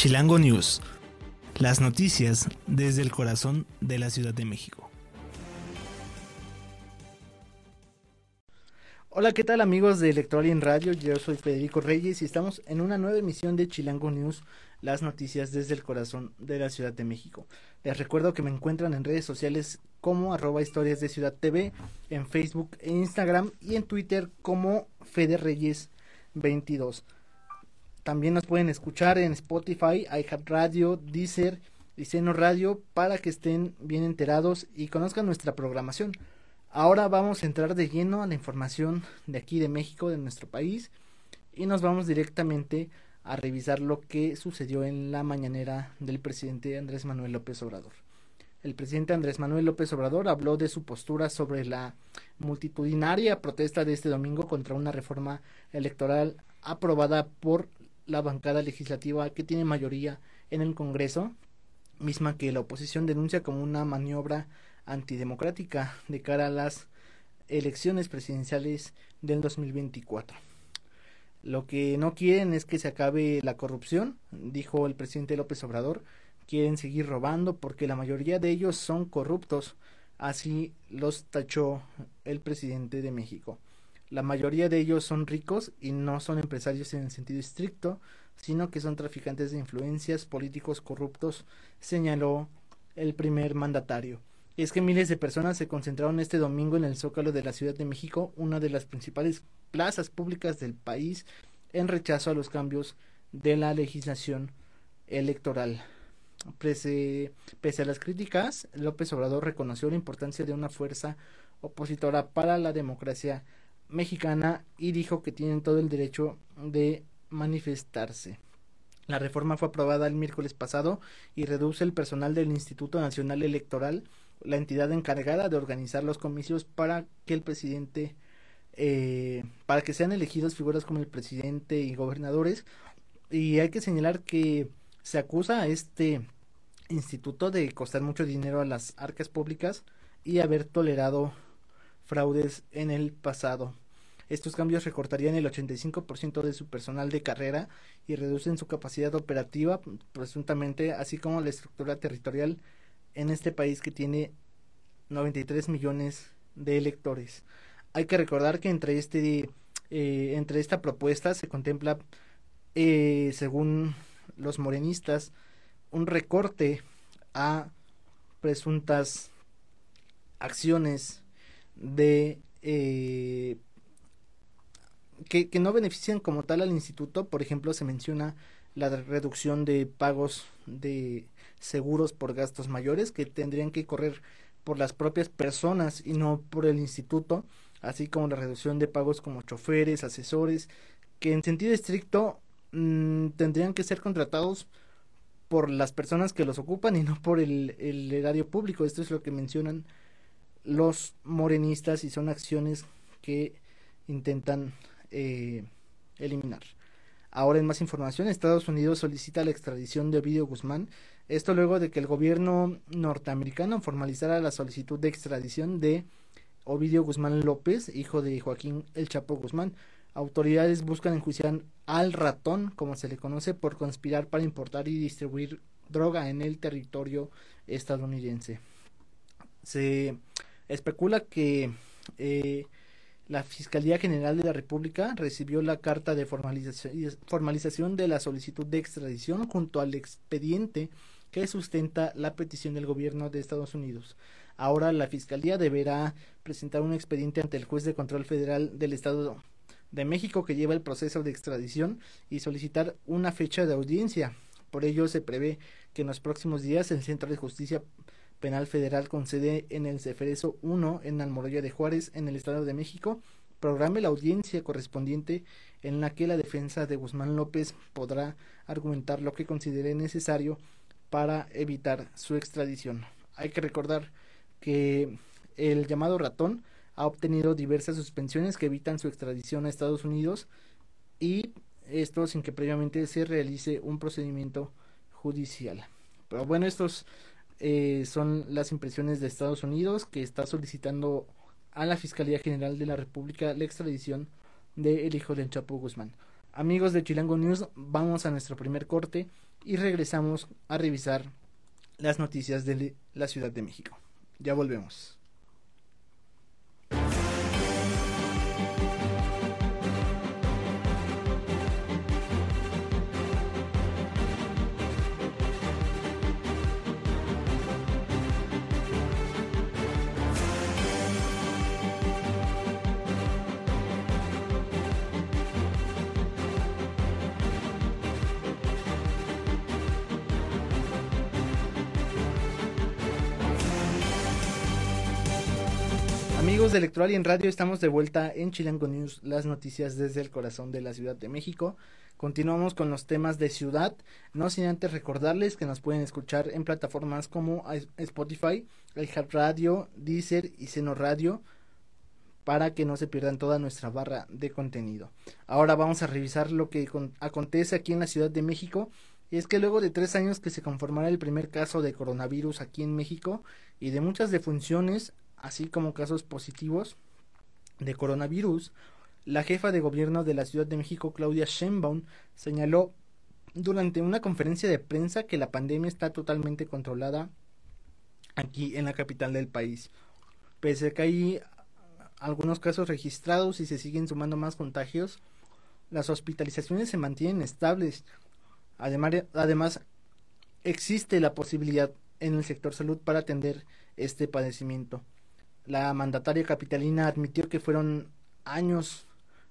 Chilango News. Las noticias desde el corazón de la Ciudad de México. Hola, ¿qué tal amigos de Electoral Radio? Yo soy Federico Reyes y estamos en una nueva emisión de Chilango News, las noticias desde el corazón de la Ciudad de México. Les recuerdo que me encuentran en redes sociales como arroba historias de Ciudad TV, en Facebook e Instagram y en Twitter como Fede Reyes 22. También nos pueden escuchar en Spotify, iHeartRadio, Deezer y Seno Radio para que estén bien enterados y conozcan nuestra programación. Ahora vamos a entrar de lleno a la información de aquí de México, de nuestro país, y nos vamos directamente a revisar lo que sucedió en la mañanera del presidente Andrés Manuel López Obrador. El presidente Andrés Manuel López Obrador habló de su postura sobre la multitudinaria protesta de este domingo contra una reforma electoral aprobada por la bancada legislativa que tiene mayoría en el Congreso, misma que la oposición denuncia como una maniobra antidemocrática de cara a las elecciones presidenciales del 2024. Lo que no quieren es que se acabe la corrupción, dijo el presidente López Obrador. Quieren seguir robando porque la mayoría de ellos son corruptos. Así los tachó el presidente de México. La mayoría de ellos son ricos y no son empresarios en el sentido estricto, sino que son traficantes de influencias, políticos corruptos, señaló el primer mandatario es que miles de personas se concentraron este domingo en el Zócalo de la Ciudad de México, una de las principales plazas públicas del país, en rechazo a los cambios de la legislación electoral. Pese, pese, a las críticas, López Obrador reconoció la importancia de una fuerza opositora para la democracia mexicana y dijo que tienen todo el derecho de manifestarse. La reforma fue aprobada el miércoles pasado y reduce el personal del Instituto Nacional Electoral la entidad encargada de organizar los comicios para que el presidente, eh, para que sean elegidos figuras como el presidente y gobernadores. Y hay que señalar que se acusa a este instituto de costar mucho dinero a las arcas públicas y haber tolerado fraudes en el pasado. Estos cambios recortarían el 85% de su personal de carrera y reducen su capacidad operativa, presuntamente, así como la estructura territorial en este país que tiene 93 millones de electores. Hay que recordar que entre este eh, entre esta propuesta se contempla eh, según los morenistas un recorte a presuntas acciones de eh, que, que, no benefician como tal al instituto por ejemplo se menciona la reducción de pagos de seguros por gastos mayores que tendrían que correr por las propias personas y no por el instituto, así como la reducción de pagos como choferes, asesores, que en sentido estricto mm, tendrían que ser contratados por las personas que los ocupan y no por el, el erario público. Esto es lo que mencionan los morenistas y son acciones que intentan eh, eliminar. Ahora en más información, Estados Unidos solicita la extradición de Ovidio Guzmán. Esto luego de que el gobierno norteamericano formalizara la solicitud de extradición de Ovidio Guzmán López, hijo de Joaquín El Chapo Guzmán. Autoridades buscan enjuiciar al ratón, como se le conoce, por conspirar para importar y distribuir droga en el territorio estadounidense. Se especula que eh, la Fiscalía General de la República recibió la carta de formalización de la solicitud de extradición junto al expediente que sustenta la petición del gobierno de Estados Unidos. Ahora la Fiscalía deberá presentar un expediente ante el juez de control federal del Estado de México que lleva el proceso de extradición y solicitar una fecha de audiencia. Por ello se prevé que en los próximos días el Centro de Justicia Penal Federal con sede en el Ceferezo 1 en Almoroya de Juárez, en el Estado de México, programe la audiencia correspondiente en la que la defensa de Guzmán López podrá argumentar lo que considere necesario para evitar su extradición. Hay que recordar que el llamado ratón ha obtenido diversas suspensiones que evitan su extradición a Estados Unidos y esto sin que previamente se realice un procedimiento judicial. Pero bueno, estos eh, son las impresiones de Estados Unidos que está solicitando a la Fiscalía General de la República la extradición del hijo del Chapo Guzmán. Amigos de Chilango News, vamos a nuestro primer corte y regresamos a revisar las noticias de la Ciudad de México. Ya volvemos. Amigos de Electoral y en Radio, estamos de vuelta en Chilango News, las noticias desde el corazón de la Ciudad de México. Continuamos con los temas de ciudad, no sin antes recordarles que nos pueden escuchar en plataformas como Spotify, el Radio, Deezer y Seno Radio para que no se pierdan toda nuestra barra de contenido. Ahora vamos a revisar lo que acontece aquí en la Ciudad de México. Y es que luego de tres años que se conformará el primer caso de coronavirus aquí en México y de muchas defunciones, así como casos positivos de coronavirus, la jefa de gobierno de la Ciudad de México, Claudia Sheinbaum, señaló durante una conferencia de prensa que la pandemia está totalmente controlada aquí en la capital del país. Pese a que hay algunos casos registrados y se siguen sumando más contagios, las hospitalizaciones se mantienen estables. Además, además existe la posibilidad en el sector salud para atender este padecimiento. La mandataria capitalina admitió que fueron años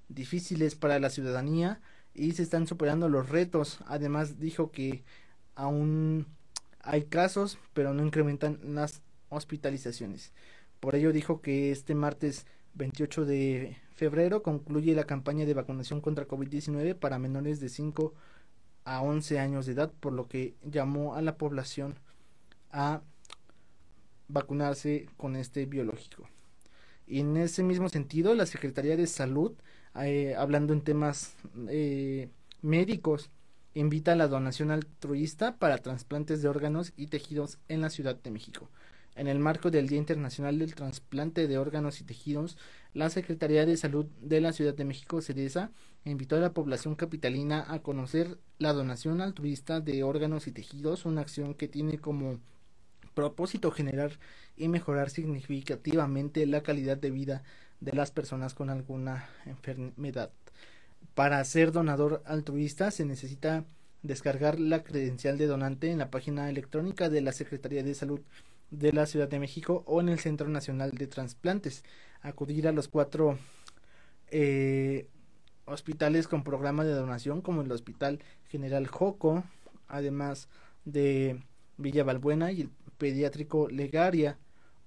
difíciles para la ciudadanía y se están superando los retos. Además dijo que aún hay casos, pero no incrementan las hospitalizaciones. Por ello dijo que este martes 28 de febrero concluye la campaña de vacunación contra COVID-19 para menores de 5 a 11 años de edad, por lo que llamó a la población a vacunarse con este biológico. Y en ese mismo sentido, la Secretaría de Salud, eh, hablando en temas eh, médicos, invita a la donación altruista para trasplantes de órganos y tejidos en la Ciudad de México. En el marco del Día Internacional del Trasplante de Órganos y Tejidos, la Secretaría de Salud de la Ciudad de México, CEDESA, invitó a la población capitalina a conocer la donación altruista de órganos y tejidos, una acción que tiene como propósito generar y mejorar significativamente la calidad de vida de las personas con alguna enfermedad. Para ser donador altruista se necesita descargar la credencial de donante en la página electrónica de la Secretaría de Salud de la Ciudad de México o en el Centro Nacional de Transplantes. Acudir a los cuatro eh, hospitales con programa de donación como el Hospital General Joco, además de Villa Balbuena y el pediátrico Legaria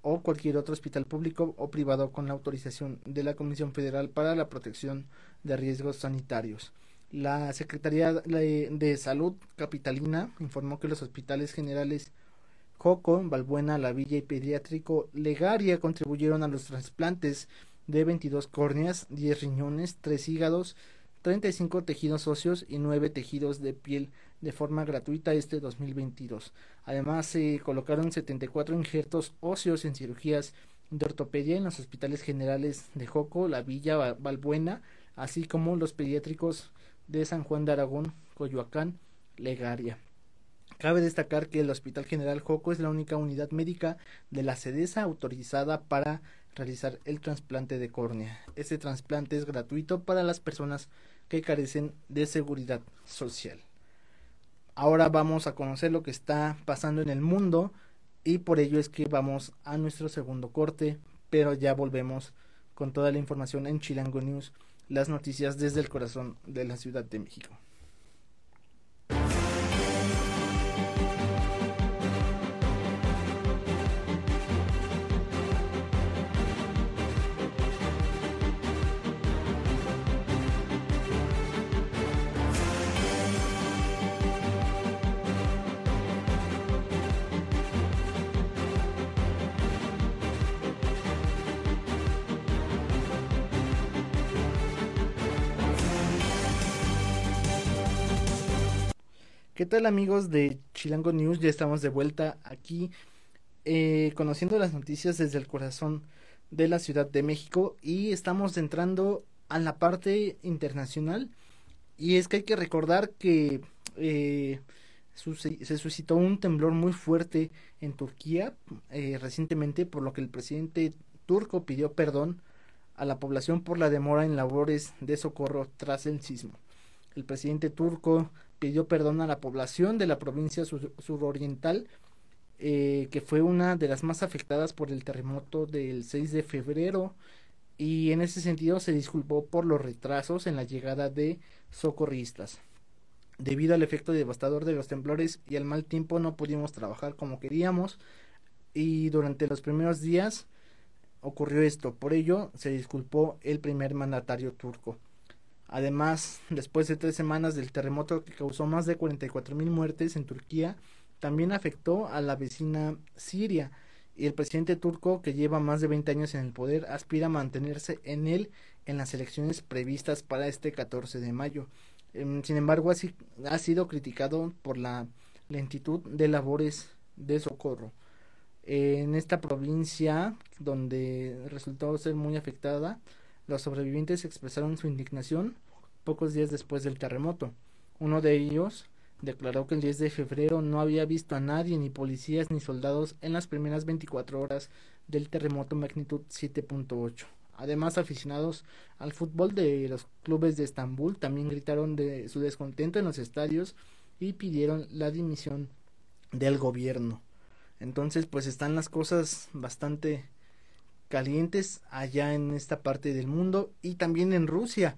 o cualquier otro hospital público o privado con la autorización de la Comisión Federal para la Protección de Riesgos Sanitarios. La Secretaría de Salud Capitalina informó que los hospitales generales Joco, Balbuena, La Villa y Pediátrico Legaria contribuyeron a los trasplantes de 22 córneas, 10 riñones, 3 hígados, 35 tejidos óseos y 9 tejidos de piel de forma gratuita este 2022. Además, se colocaron 74 injertos óseos en cirugías de ortopedia en los hospitales generales de Joco, La Villa, Balbuena, así como los pediátricos de San Juan de Aragón, Coyoacán, Legaria. Cabe destacar que el Hospital General Joco es la única unidad médica de la SEDESA autorizada para realizar el trasplante de córnea. Este trasplante es gratuito para las personas que carecen de seguridad social. Ahora vamos a conocer lo que está pasando en el mundo y por ello es que vamos a nuestro segundo corte, pero ya volvemos con toda la información en Chilango News, las noticias desde el corazón de la Ciudad de México. ¿Qué tal amigos de Chilango News? Ya estamos de vuelta aquí eh, conociendo las noticias desde el corazón de la Ciudad de México y estamos entrando a la parte internacional Y es que hay que recordar que eh, se suscitó un temblor muy fuerte en Turquía eh, recientemente, por lo que el presidente turco pidió perdón a la población por la demora en labores de socorro tras el sismo. El presidente turco pidió perdón a la población de la provincia suroriental, eh, que fue una de las más afectadas por el terremoto del 6 de febrero, y en ese sentido se disculpó por los retrasos en la llegada de socorristas. Debido al efecto devastador de los temblores y al mal tiempo no pudimos trabajar como queríamos y durante los primeros días ocurrió esto. Por ello se disculpó el primer mandatario turco. Además, después de tres semanas del terremoto que causó más de 44 mil muertes en Turquía, también afectó a la vecina Siria. Y el presidente turco, que lleva más de 20 años en el poder, aspira a mantenerse en él en las elecciones previstas para este 14 de mayo. Em, sin embargo, así, ha sido criticado por la lentitud de labores de socorro. en esta provincia, donde resultó ser muy afectada, los sobrevivientes expresaron su indignación pocos días después del terremoto. Uno de ellos declaró que el 10 de febrero no había visto a nadie, ni policías ni soldados, en las primeras 24 horas del terremoto magnitud 7.8. Además, aficionados al fútbol de los clubes de Estambul también gritaron de su descontento en los estadios y pidieron la dimisión del gobierno. Entonces, pues están las cosas bastante calientes allá en esta parte del mundo y también en Rusia,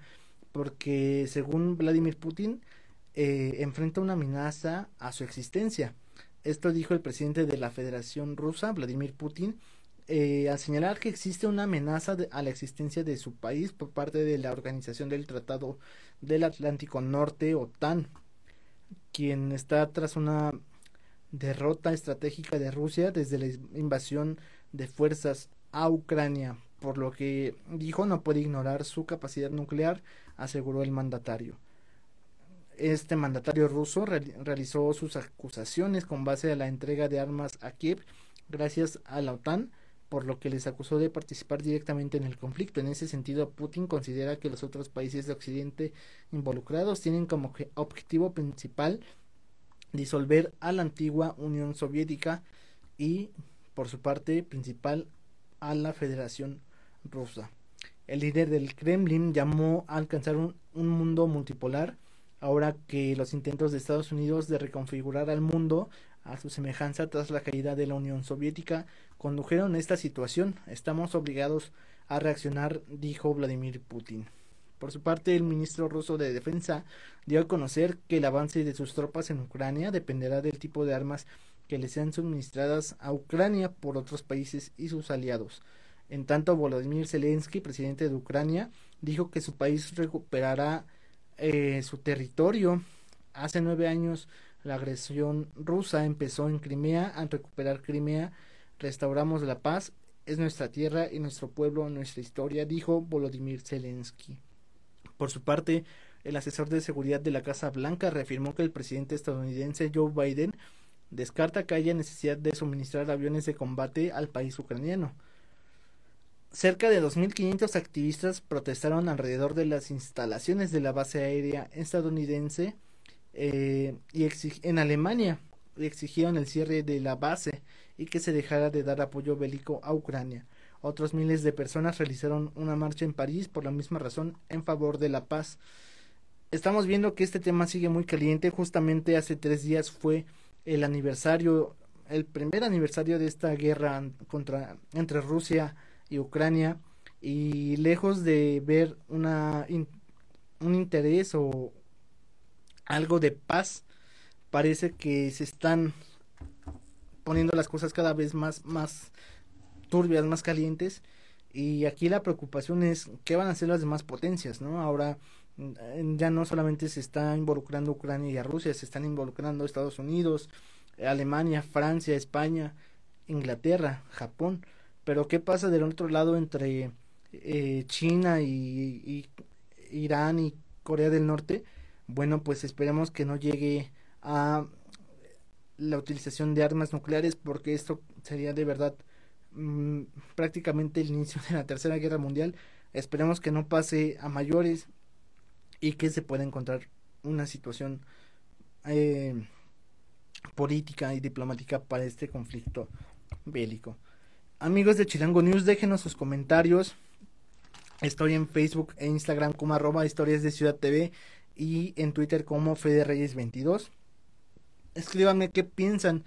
porque según Vladimir Putin, eh, enfrenta una amenaza a su existencia. Esto dijo el presidente de la Federación Rusa, Vladimir Putin, eh, a señalar que existe una amenaza a la existencia de su país por parte de la Organización del Tratado del Atlántico Norte, OTAN, quien está tras una derrota estratégica de Rusia desde la invasión de fuerzas a Ucrania, por lo que dijo no puede ignorar su capacidad nuclear, aseguró el mandatario. Este mandatario ruso realizó sus acusaciones con base a la entrega de armas a Kiev gracias a la OTAN, por lo que les acusó de participar directamente en el conflicto. En ese sentido, Putin considera que los otros países de Occidente involucrados tienen como objetivo principal disolver a la antigua Unión Soviética y, por su parte principal, a la Federación Rusa. El líder del Kremlin llamó a alcanzar un, un mundo multipolar ahora que los intentos de Estados Unidos de reconfigurar al mundo a su semejanza tras la caída de la Unión Soviética condujeron a esta situación. Estamos obligados a reaccionar, dijo Vladimir Putin. Por su parte, el ministro ruso de Defensa dio a conocer que el avance de sus tropas en Ucrania dependerá del tipo de armas que le sean suministradas a Ucrania por otros países y sus aliados. En tanto, Volodymyr Zelensky, presidente de Ucrania, dijo que su país recuperará eh, su territorio. Hace nueve años la agresión rusa empezó en Crimea. Al recuperar Crimea, restauramos la paz. Es nuestra tierra y nuestro pueblo, nuestra historia, dijo Volodymyr Zelensky. Por su parte, el asesor de seguridad de la Casa Blanca reafirmó que el presidente estadounidense Joe Biden descarta que haya necesidad de suministrar aviones de combate al país ucraniano. Cerca de 2.500 activistas protestaron alrededor de las instalaciones de la base aérea estadounidense eh, y en Alemania exigieron el cierre de la base y que se dejara de dar apoyo bélico a Ucrania. Otros miles de personas realizaron una marcha en París por la misma razón en favor de la paz. Estamos viendo que este tema sigue muy caliente. Justamente hace tres días fue el aniversario, el primer aniversario de esta guerra contra entre Rusia y Ucrania y lejos de ver una un interés o algo de paz parece que se están poniendo las cosas cada vez más más turbias más calientes. Y aquí la preocupación es qué van a hacer las demás potencias no ahora mm, ya no solamente se está involucrando Ucrania y Rusia se están involucrando Estados Unidos Alemania Francia España Inglaterra Japón pero ¿qué pasa del otro lado entre eh, China y, Irán y Corea del Norte? Bueno, pues esperemos que no llegue a la utilización de armas nucleares porque esto sería de verdad mm, prácticamente el inicio de la tercera guerra mundial esperemos que no pase a mayores y que se puede encontrar una situación eh, política y diplomática para este conflicto bélico. Amigos de Chilango News, déjenos sus comentarios. Estoy en Facebook e Instagram como arroba historias de Ciudad TV y en Twitter como Fede Reyes 22. Escríbanme qué piensan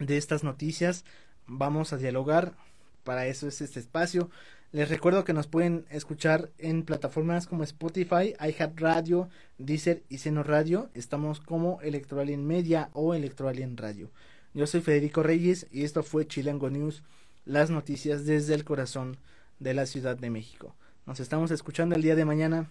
de estas noticias. Vamos a dialogar. Para eso es este espacio. Les recuerdo que nos pueden escuchar en plataformas como Spotify, iHeartRadio, Deezer y Seno Radio. Estamos como Electroalien Media o Electroalien Radio. Yo soy Federico Reyes y esto fue Chilango News, las noticias desde el corazón de la Ciudad de México. Nos estamos escuchando el día de mañana.